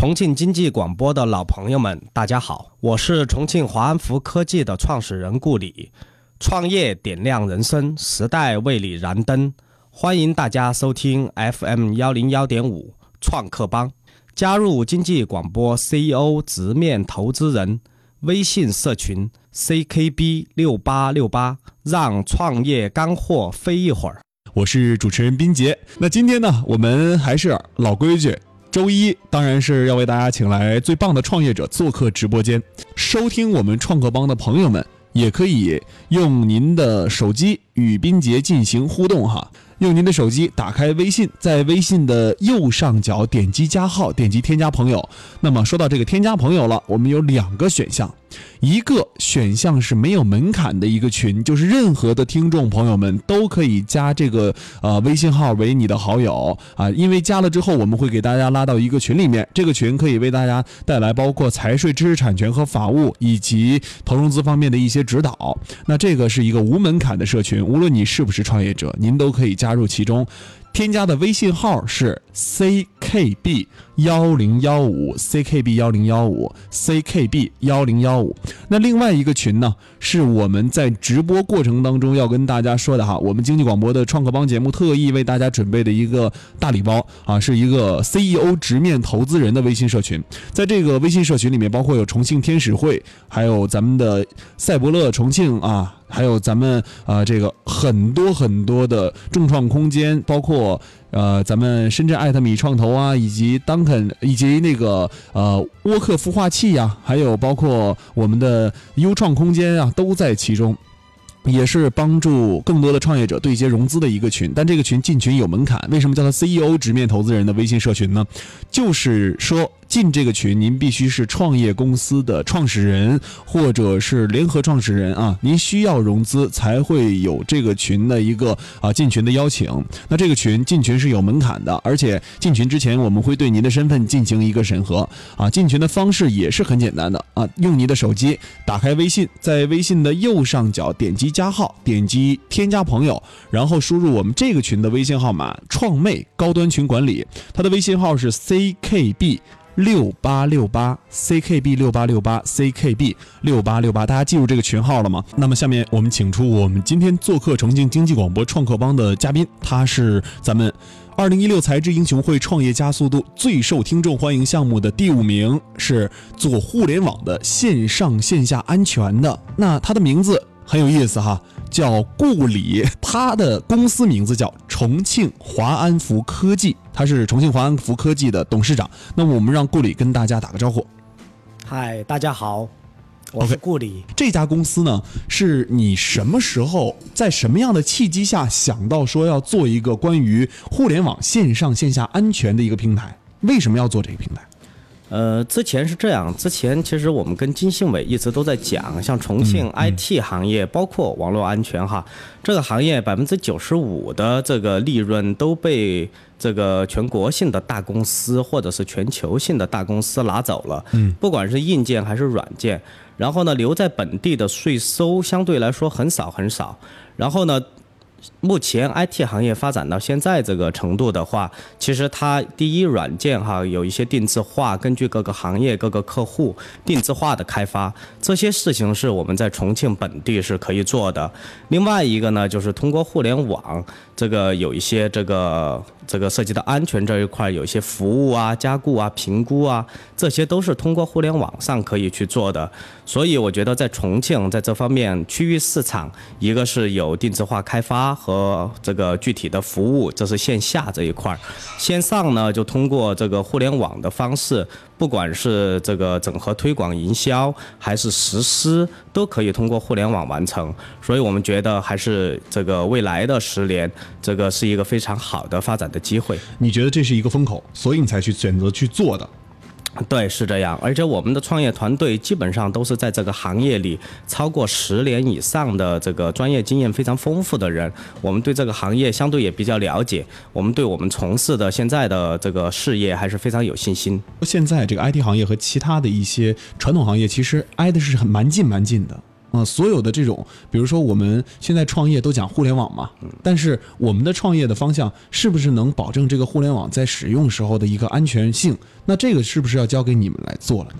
重庆经济广播的老朋友们，大家好，我是重庆华安福科技的创始人顾里。创业点亮人生，时代为你燃灯。欢迎大家收听 FM 幺零幺点五创客帮，加入经济广播 CEO 直面投资人微信社群 CKB 六八六八，让创业干货飞一会儿。我是主持人斌杰。那今天呢，我们还是老规矩，周一当然是要为大家请来最棒的创业者做客直播间。收听我们创客帮的朋友们，也可以用您的手机与斌杰进行互动哈。用您的手机打开微信，在微信的右上角点击加号，点击添加朋友。那么说到这个添加朋友了，我们有两个选项。一个选项是没有门槛的一个群，就是任何的听众朋友们都可以加这个呃微信号为你的好友啊，因为加了之后，我们会给大家拉到一个群里面，这个群可以为大家带来包括财税、知识产权和法务以及投融资方面的一些指导。那这个是一个无门槛的社群，无论你是不是创业者，您都可以加入其中。添加的微信号是 ckb 幺零幺五 ckb 幺零幺五 ckb 幺零幺五。那另外一个群呢，是我们在直播过程当中要跟大家说的哈，我们经济广播的创客帮节目特意为大家准备的一个大礼包啊，是一个 CEO 直面投资人的微信社群。在这个微信社群里面，包括有重庆天使会，还有咱们的赛博乐重庆啊。还有咱们啊，这个很多很多的众创空间，包括我呃，咱们深圳艾特米创投啊，以及 Duncan，以及那个呃沃克孵化器呀，还有包括我们的优创空间啊，都在其中，也是帮助更多的创业者对接融资的一个群。但这个群进群有门槛，为什么叫它 CEO 直面投资人的微信社群呢？就是说。进这个群，您必须是创业公司的创始人或者是联合创始人啊，您需要融资才会有这个群的一个啊进群的邀请。那这个群进群是有门槛的，而且进群之前我们会对您的身份进行一个审核啊。进群的方式也是很简单的啊，用你的手机打开微信，在微信的右上角点击加号，点击添加朋友，然后输入我们这个群的微信号码“创妹高端群管理”，它的微信号是 ckb。六八六八 ckb 六八六八 ckb 六八六八，大家记住这个群号了吗？那么下面我们请出我们今天做客重庆经济广播创客帮的嘉宾，他是咱们二零一六财智英雄会创业加速度最受听众欢迎项目的第五名，是做互联网的线上线下安全的。那他的名字很有意思哈。叫顾里，他的公司名字叫重庆华安福科技，他是重庆华安福科技的董事长。那么我们让顾里跟大家打个招呼。嗨，大家好，我是顾里。这家公司呢，是你什么时候在什么样的契机下想到说要做一个关于互联网线上线下安全的一个平台？为什么要做这个平台？呃，之前是这样，之前其实我们跟金信伟一直都在讲，像重庆 IT 行业，包括网络安全哈，这个行业百分之九十五的这个利润都被这个全国性的大公司或者是全球性的大公司拿走了，嗯，不管是硬件还是软件，然后呢，留在本地的税收相对来说很少很少，然后呢。目前 IT 行业发展到现在这个程度的话，其实它第一软件哈有一些定制化，根据各个行业各个客户定制化的开发，这些事情是我们在重庆本地是可以做的。另外一个呢，就是通过互联网，这个有一些这个。这个涉及到安全这一块，有一些服务啊、加固啊、评估啊，这些都是通过互联网上可以去做的。所以我觉得在重庆，在这方面区域市场，一个是有定制化开发和这个具体的服务，这是线下这一块；线上呢，就通过这个互联网的方式。不管是这个整合推广营销，还是实施，都可以通过互联网完成。所以我们觉得还是这个未来的十年，这个是一个非常好的发展的机会。你觉得这是一个风口，所以你才去选择去做的。对，是这样。而且我们的创业团队基本上都是在这个行业里超过十年以上的这个专业经验非常丰富的人。我们对这个行业相对也比较了解，我们对我们从事的现在的这个事业还是非常有信心。现在这个 IT 行业和其他的一些传统行业其实挨的是很蛮近蛮近的。啊、所有的这种，比如说我们现在创业都讲互联网嘛，但是我们的创业的方向是不是能保证这个互联网在使用时候的一个安全性？那这个是不是要交给你们来做了呢？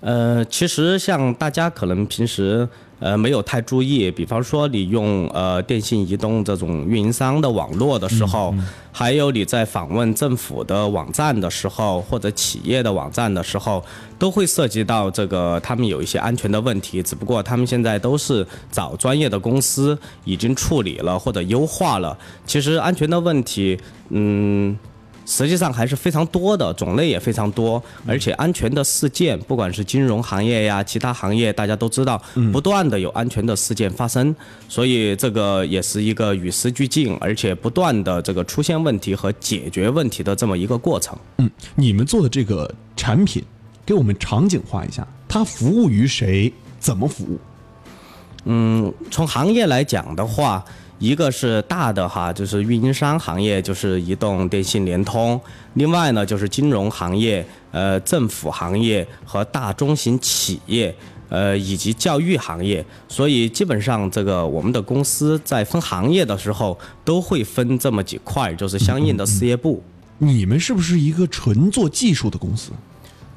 呃，其实像大家可能平时呃没有太注意，比方说你用呃电信、移动这种运营商的网络的时候，还有你在访问政府的网站的时候，或者企业的网站的时候，都会涉及到这个他们有一些安全的问题。只不过他们现在都是找专业的公司已经处理了或者优化了。其实安全的问题，嗯。实际上还是非常多的，种类也非常多，而且安全的事件，不管是金融行业呀，其他行业，大家都知道，不断的有安全的事件发生，所以这个也是一个与时俱进，而且不断的这个出现问题和解决问题的这么一个过程。嗯，你们做的这个产品，给我们场景化一下，它服务于谁？怎么服务？嗯，从行业来讲的话，一个是大的哈，就是运营商行业，就是移动、电信、联通；另外呢，就是金融行业、呃，政府行业和大中型企业，呃，以及教育行业。所以基本上，这个我们的公司在分行业的时候，都会分这么几块，就是相应的事业部。你们是不是一个纯做技术的公司？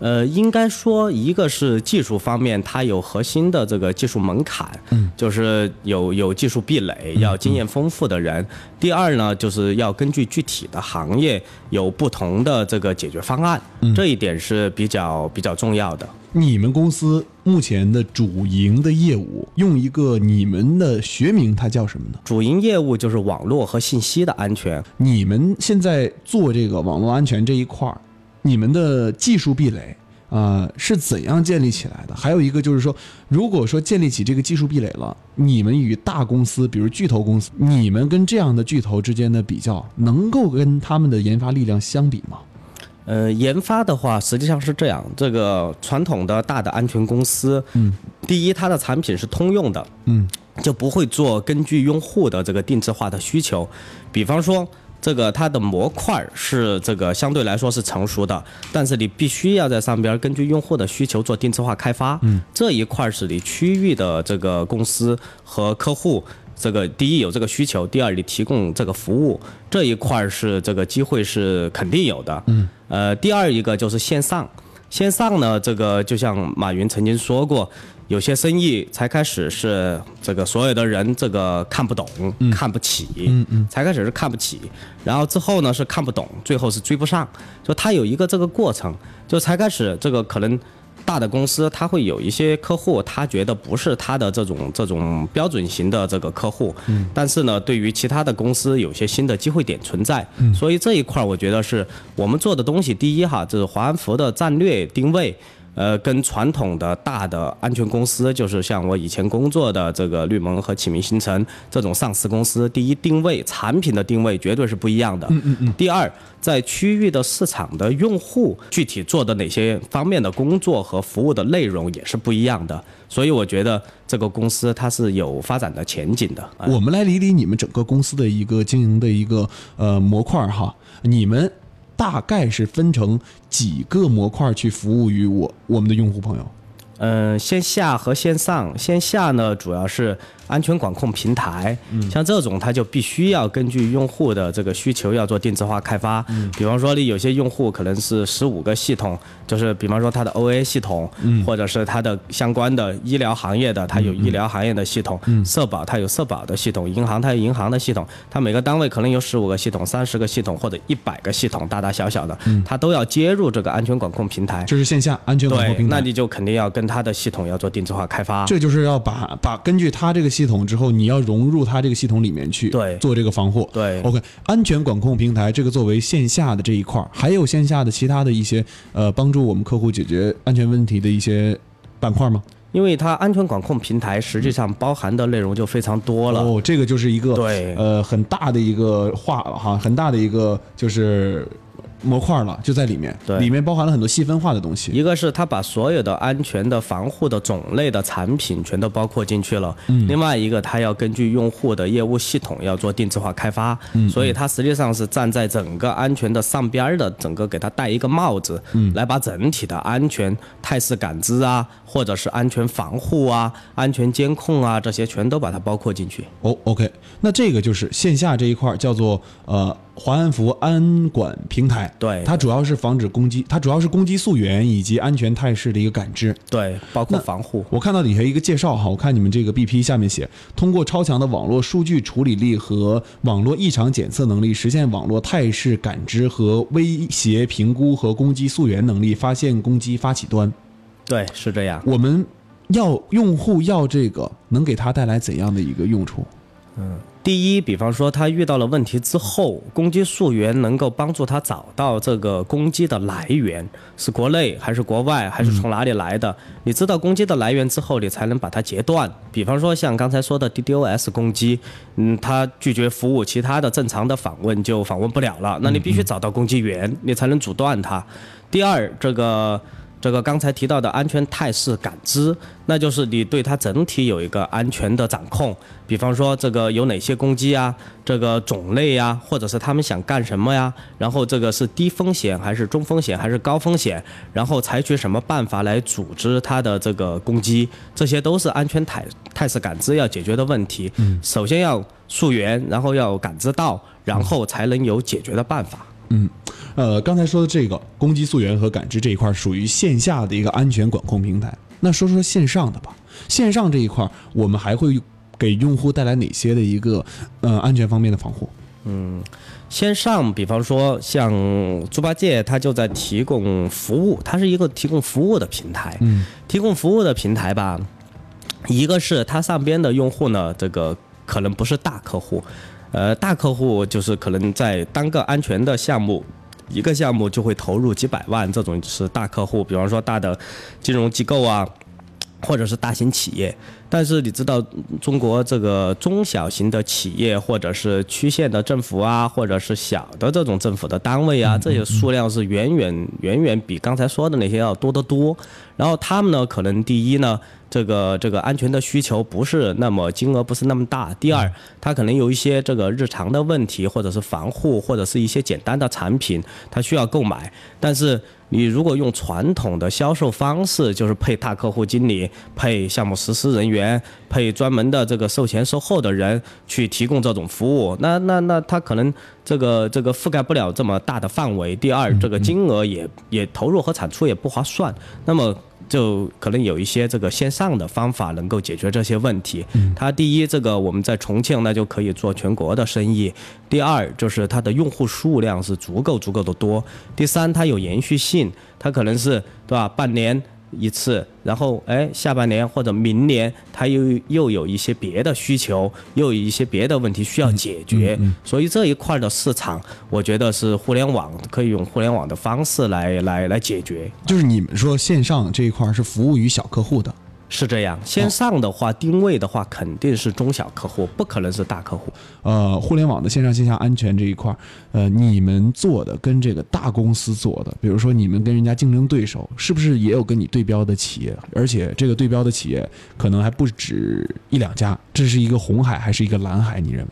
呃，应该说，一个是技术方面，它有核心的这个技术门槛，嗯，就是有有技术壁垒，要经验丰富的人。第二呢，就是要根据具体的行业有不同的这个解决方案，这一点是比较比较重要的。你们公司目前的主营的业务，用一个你们的学名，它叫什么呢？主营业务就是网络和信息的安全。你们现在做这个网络安全这一块儿，你们的技术壁垒啊、呃是怎样建立起来的？还有一个就是说，如果说建立起这个技术壁垒了，你们与大公司，比如巨头公司，你们跟这样的巨头之间的比较，能够跟他们的研发力量相比吗？呃，研发的话，实际上是这样，这个传统的大的安全公司，嗯，第一，它的产品是通用的，嗯，就不会做根据用户的这个定制化的需求，比方说。这个它的模块是这个相对来说是成熟的，但是你必须要在上边根据用户的需求做定制化开发。嗯，这一块是你区域的这个公司和客户，这个第一有这个需求，第二你提供这个服务，这一块是这个机会是肯定有的。嗯，呃，第二一个就是线上，线上呢，这个就像马云曾经说过。有些生意才开始是这个所有的人这个看不懂、看不起，嗯嗯，才开始是看不起，然后之后呢是看不懂，最后是追不上，就它有一个这个过程，就才开始这个可能大的公司他会有一些客户，他觉得不是他的这种这种标准型的这个客户，嗯，但是呢，对于其他的公司有些新的机会点存在，嗯，所以这一块儿我觉得是我们做的东西，第一哈，就是华安福的战略定位。呃，跟传统的大的安全公司，就是像我以前工作的这个绿盟和启明星辰这种上市公司，第一定位产品的定位绝对是不一样的。嗯嗯嗯。第二，在区域的市场的用户具体做的哪些方面的工作和服务的内容也是不一样的。所以我觉得这个公司它是有发展的前景的。我们来理理你们整个公司的一个经营的一个呃模块哈，你们。大概是分成几个模块去服务于我我们的用户朋友？嗯、线下和线上，线下呢主要是安全管控平台，像这种它就必须要根据用户的这个需求要做定制化开发。嗯比方说，你有些用户可能是十五个系统，就是比方说它的 OA 系统，或者是它的相关的医疗行业的，它有医疗行业的系统；社保它有社保的系统；银行它有银行的系统。它每个单位可能有十五个系统、三十个系统或者一百个系统，大大小小的，它都要接入这个安全管控平台。这是线下安全管控，平台。那你就肯定要跟它的系统要做定制化开发。这就是要把把根据它这个系统之后，你要融入它这个系统里面去，对做这个防护。对，OK，安全管控平台这个作为线下的这一块儿，还有线下的其他的一些呃帮助我们客户解决安全问题的一些板块吗？因为它安全管控平台实际上包含的内容就非常多了。哦，这个就是一个对呃很大的一个话哈，很大的一个就是模块了，就在里面，对里面包含了很多细分化的东西。一个是它把所有的安全的防护的种类的产品全都包括进去了，另外一个它要根据用户的业务系统要做定制化开发，嗯所以它实际上是站在整个安全的上边儿的，整个给它戴一个帽子，嗯来把整体的安全态势感知啊，或者是安全防护啊、安全监控啊这些全都把它包括进去。哦，OK，那这个就是线下这一块儿叫做呃华安福安管平台，对它主要是防止攻击，它主要是攻击溯源以及安全态势的一个感知。对，包括防护。我看到底下一个介绍哈，我看你们这个 BP 下面写，通过超强的网络数据处理力和网络异常检测能力，实现网络态势感知和威胁评估和攻击溯源能力，发现攻击发起端。对，是这样。我们要用户要这个，能给他带来怎样的一个用处？嗯第一，比方说他遇到了问题之后，攻击溯源能够帮助他找到这个攻击的来源是国内还是国外，还是从哪里来的。你知道攻击的来源之后，你才能把它截断。比方说像刚才说的 DDoS 攻击，嗯，它拒绝服务，其他的正常的访问就访问不了了。那你必须找到攻击源，你才能阻断它。第二，这个。这个刚才提到的安全态势感知，那就是你对它整体有一个安全的掌控。比方说，这个有哪些攻击啊，这个种类呀，或者是他们想干什么呀？然后这个是低风险还是中风险还是高风险？然后采取什么办法来组织它的这个攻击？这些都是安全态态势感知要解决的问题。首先要溯源，然后要感知到，然后才能有解决的办法。嗯，呃，刚才说的这个攻击溯源和感知这一块属于线下的一个安全管控平台。那说说线上的吧，线上这一块我们还会给用户带来哪些的一个呃安全方面的防护？嗯线上，比方说像猪八戒，它就在提供服务，它是一个提供服务的平台。嗯，提供服务的平台吧，一个是它上边的用户呢，这个可能不是大客户，呃，大客户就是可能在单个安全的项目。一个项目就会投入几百万，这种是大客户，比方说大的金融机构啊，或者是大型企业。但是你知道，中国这个中小型的企业，或者是区县的政府啊，或者是小的这种政府的单位啊，这些数量是远远远远比刚才说的那些要多得多。然后他们呢，可能第一呢，这个这个安全的需求不是那么金额不是那么大。第二，他可能有一些这个日常的问题，或者是防护，或者是一些简单的产品，他需要购买。但是你如果用传统的销售方式，就是配大客户经理、配项目实施人员、配专门的这个售前售后的人去提供这种服务，那那那他可能这个这个覆盖不了这么大的范围。第二，这个金额也也投入和产出也不划算。那么就可能有一些这个线上的方法能够解决这些问题。它第一，这个我们在重庆那就可以做全国的生意；第二，就是它的用户数量是足够足够的多；第三，它有延续性，它可能是对吧？半年一次，然后哎，下半年或者明年他又又有一些别的需求，又有一些别的问题需要解决，所以这一块的市场，我觉得是互联网可以用互联网的方式来来来解决。就是你们说线上这一块是服务于小客户的，是这样，线上的话定位的话肯定是中小客户，不可能是大客户。呃，互联网的线上线下安全这一块，呃，你们做的跟这个大公司做的，比如说你们跟人家竞争对手，是不是也有跟你对标的企业？而且这个对标的企业可能还不止一两家，这是一个红海还是一个蓝海？你认为？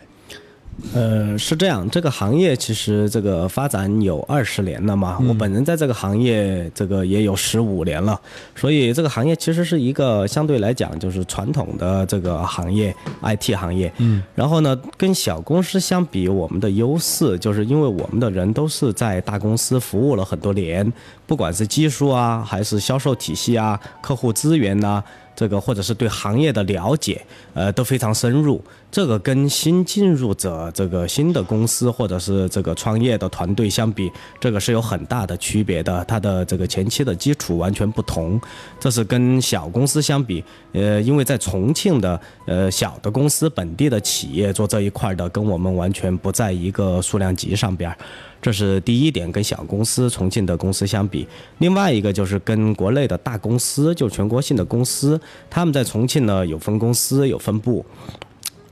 呃，是这样，这个行业其实这个发展有二十年了嘛，我本人在这个行业这个也有十五年了，所以这个行业其实是一个相对来讲就是传统的这个行业，IT 行业。嗯，然后呢，跟小公司相比，我们的优势就是因为我们的人都是在大公司服务了很多年，不管是技术啊，还是销售体系啊，客户资源呐、这个或者是对行业的了解，呃，都非常深入。这个跟新进入者这个新的公司或者是这个创业的团队相比，这个是有很大的区别的。它的这个前期的基础完全不同，这是跟小公司相比，呃，因为在重庆的呃小的公司本地的企业做这一块的，跟我们完全不在一个数量级上边儿。这是第一点，跟小公司重庆的公司相比。另外一个就是跟国内的大公司，就全国性的公司，他们在重庆呢有分公司有分部。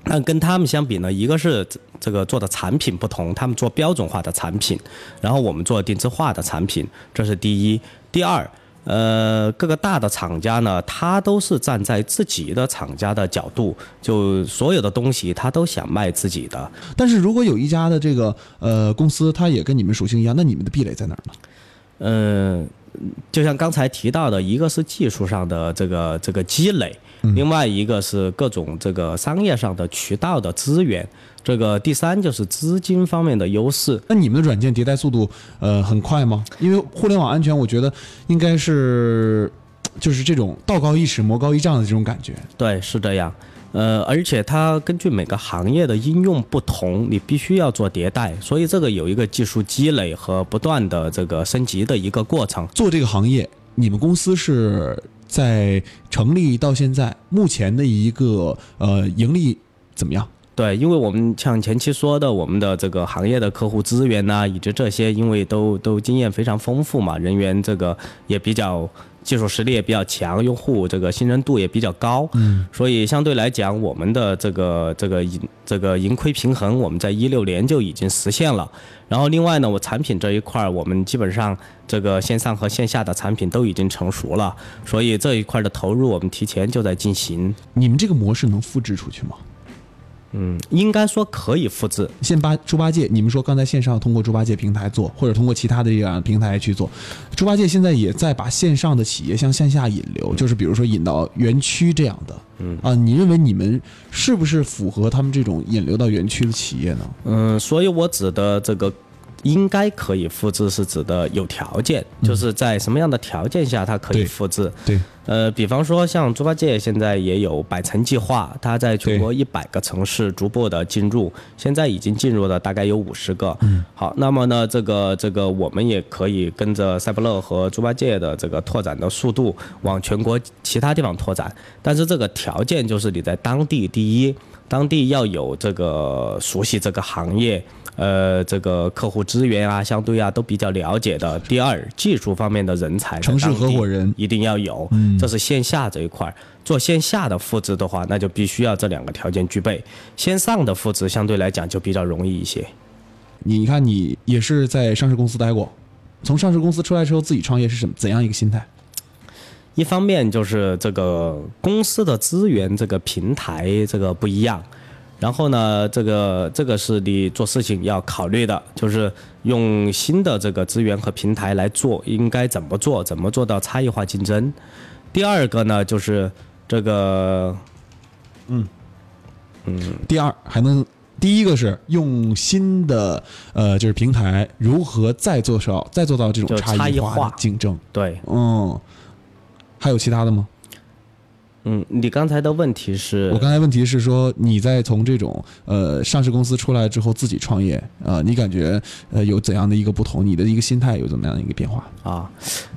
那跟他们相比呢，一个是这个做的产品不同，他们做标准化的产品，然后我们做定制化的产品，这是第一。第二，呃，各个大的厂家呢，他都是站在自己的厂家的角度，就所有的东西他都想卖自己的。但是如果有一家的这个呃公司，它也跟你们属性一样，那你们的壁垒在哪儿呢？嗯，就像刚才提到的，一个是技术上的这个这个积累，另外一个是各种这个商业上的渠道的资源，这个第三就是资金方面的优势。那你们的软件迭代速度呃很快吗？因为互联网安全，我觉得应该是就是这种道高一尺魔高一丈的这种感觉。对，是这样。呃，而且它根据每个行业的应用不同，你必须要做迭代，所以这个有一个技术积累和不断的这个升级的一个过程。做这个行业，你们公司是在成立到现在目前的一个呃盈利怎么样？对，因为我们像前期说的，我们的这个行业的客户资源呐、以及这些，因为都都经验非常丰富嘛，人员这个也比较技术实力也比较强，用户这个信任度也比较高，嗯，所以相对来讲，我们的这个这个盈这个盈亏平衡，我们在一六年就已经实现了。然后另外呢，我产品这一块儿，我们基本上这个线上和线下的产品都已经成熟了，所以这一块的投入我们提前就在进行。你们这个模式能复制出去吗？嗯，应该说可以复制。现八猪八戒，你们说刚才线上通过猪八戒平台做，或者通过其他的这样平台去做，猪八戒现在也在把线上的企业向线下引流，就是比如说引到园区这样的。嗯啊，你认为你们是不是符合他们这种引流到园区的企业呢？嗯，所以我指的这个应该可以复制，是指的有条件，就是在什么样的条件下它可以复制。对，呃，比方说像猪八戒现在也有百城计划，它在全国一百个城市逐步的进入，现在已经进入了大概有五十个。嗯，好，那么呢，这个这个我们也可以跟着赛博乐和猪八戒的这个拓展的速度往全国其他地方拓展，但是这个条件就是你在当地第一，当地要有这个熟悉这个行业。呃，这个客户资源啊，相对啊都比较了解的。第二，技术方面的人才，城市合伙人一定要有，这是线下这一块儿。做线下的复制的话，那就必须要这两个条件具备。线上的复制相对来讲就比较容易一些。你看你也是在上市公司待过，从上市公司出来之后自己创业是什么怎样一个心态？一方面就是这个公司的资源，这个平台这个不一样。然后呢，这个这个是你做事情要考虑的，就是用新的这个资源和平台来做，应该怎么做，怎么做到差异化竞争。第二个呢，就是这个嗯嗯第二还能。第一个是用新的呃，就是平台如何再做少再做到这种差差异化竞争，对，嗯，还有其他的吗？嗯，你刚才的问题是我刚才问题是说，你在从这种呃上市公司出来之后自己创业啊、呃你感觉呃有怎样的一个不同？你的一个心态有怎么样的一个变化？啊，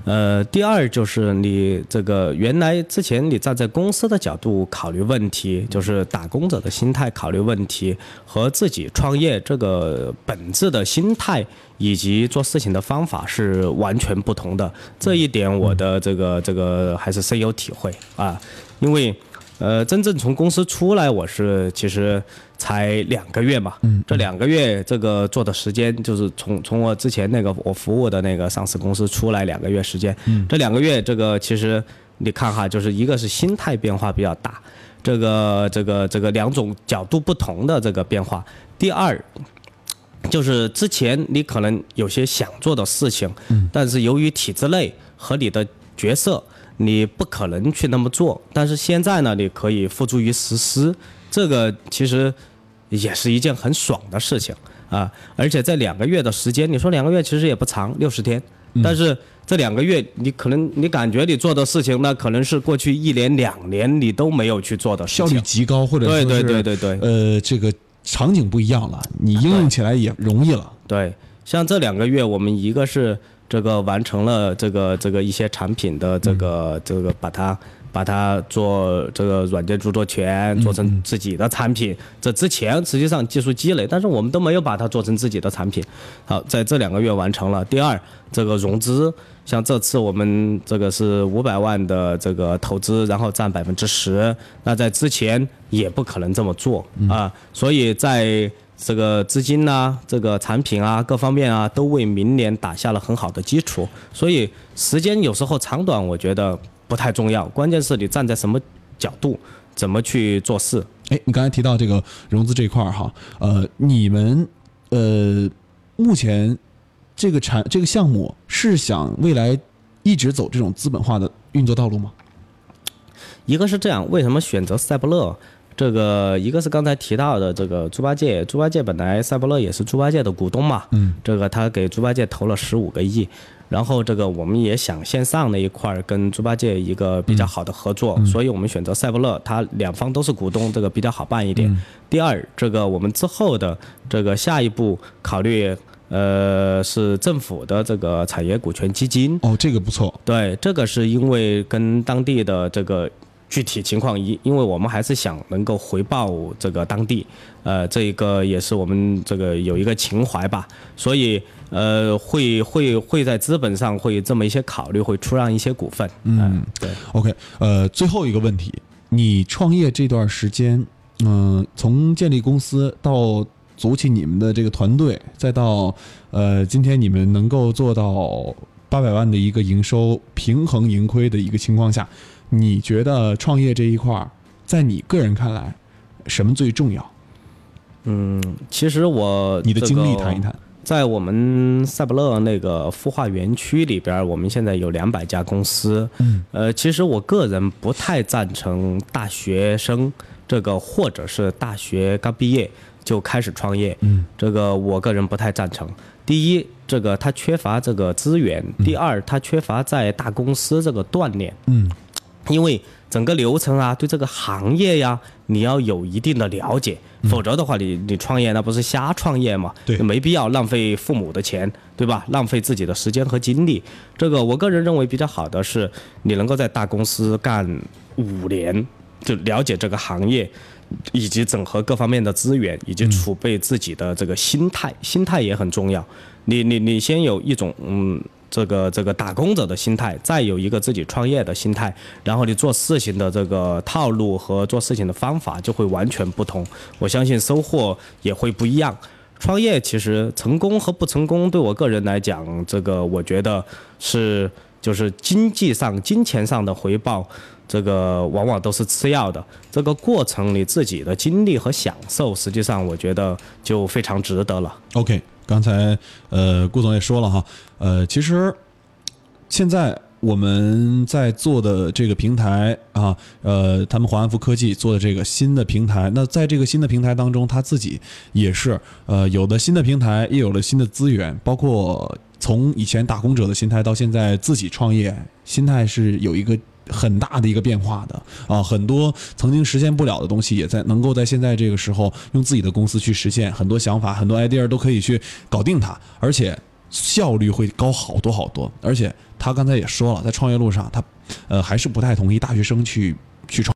呃，第二就是你这个原来之前你站在公司的角度考虑问题，就是打工者的心态考虑问题，和自己创业这个本质的心态以及做事情的方法是完全不同的。这一点我的这个这个还是深有体会啊，因为。呃，真正从公司出来，我是其实才两个月嘛。嗯，这两个月这个做的时间，就是从从我之前那个我服务的那个上市公司出来两个月时间。嗯，这两个月这个其实你看哈，就是一个是心态变化比较大，这个这个这个两种角度不同的这个变化。第二，就是之前你可能有些想做的事情，但是由于体制内和你的角色，你不可能去那么做。但是现在呢，你可以付诸于实施，这个其实也是一件很爽的事情啊！而且在两个月的时间，你说两个月其实也不长，六十天，但是这两个月你可能你感觉你做的事情，那可能是过去一年两年你都没有去做的事效率。极高，或者对对对对对呃，这个场景不一样了，你应用起来也容易了。对，像这两个月，我们一个是这个完成了这个这个一些产品的这个、这个把它把它做这个软件著作权，做成自己的产品。这之前实际上技术积累，但是我们都没有把它做成自己的产品。好，在这两个月完成了。第二，这个融资，像这次我们这个是五百万的这个投资，然后占百分之十，那在之前也不可能这么做啊。所以在这个资金呐、这个产品啊各方面啊，都为明年打下了很好的基础。所以时间有时候长短，我觉得。不太重要，关键是你站在什么角度，怎么去做事。哎，你刚才提到这个融资这一块儿哈，呃，你们呃目前这个产这个项目是想未来一直走这种资本化的运作道路吗？一个是这样，为什么选择赛博乐？这个一个是刚才提到的这个猪八戒，猪八戒本来赛博乐也是猪八戒的股东嘛，嗯，这个他给猪八戒投了十五个亿。然后这个我们也想线上那一块儿跟猪八戒一个比较好的合作，所以我们选择赛博乐，它两方都是股东，这个比较好办一点。第二，这个我们之后的这个下一步考虑，呃，是政府的这个产业股权基金。哦，这个不错。对，这个是因为跟当地的这个。具体情况一，因为我们还是想能够回报这个当地，呃，这一个也是我们这个有一个情怀吧，所以呃，会会会在资本上会这么一些考虑，会出让一些股份。嗯，对。OK，呃，最后一个问题，你创业这段时间，嗯，从建立公司到组起你们的这个团队，再到呃，今天你们能够做到八百万的一个营收，平衡盈亏的一个情况下。你觉得创业这一块儿，在你个人看来，什么最重要？嗯，其实我你的经历谈一谈。在我们赛博乐那个孵化园区里边，我们现在有两百家公司。嗯。呃，其实我个人不太赞成大学生这个，或者是大学刚毕业就开始创业。嗯。这个我个人不太赞成。第一，这个他缺乏这个资源；第二，他缺乏在大公司这个锻炼。嗯。因为整个流程啊，对这个行业呀，你要有一定的了解，否则的话，你你创业那不是瞎创业嘛？对，没必要浪费父母的钱，对吧？浪费自己的时间和精力。这个我个人认为比较好的是，你能够在大公司干五年，就了解这个行业，以及整合各方面的资源，以及储备自己的这个心态，心态也很重要。你你你先有一种嗯。这个这个打工者的心态，再有一个自己创业的心态，然后你做事情的这个套路和做事情的方法就会完全不同。我相信收获也会不一样。创业其实成功和不成功，对我个人来讲，这个我觉得是就是经济上、金钱上的回报，这个往往都是次要的。这个过程你自己的经历和享受，实际上我觉得就非常值得了。OK。刚才呃，顾总也说了哈，呃，其实现在我们在做的这个平台啊，呃，他们华安福科技做的这个新的平台，那在这个新的平台当中，他自己也是呃，有的新的平台，也有了新的资源，包括从以前打工者的心态到现在自己创业，心态是有一个。很大的一个变化的啊，很多曾经实现不了的东西，也在能够在现在这个时候用自己的公司去实现。很多想法，很多 idea 都可以去搞定它，而且效率会高好多好多。而且他刚才也说了，在创业路上，他呃还是不太同意大学生去去创。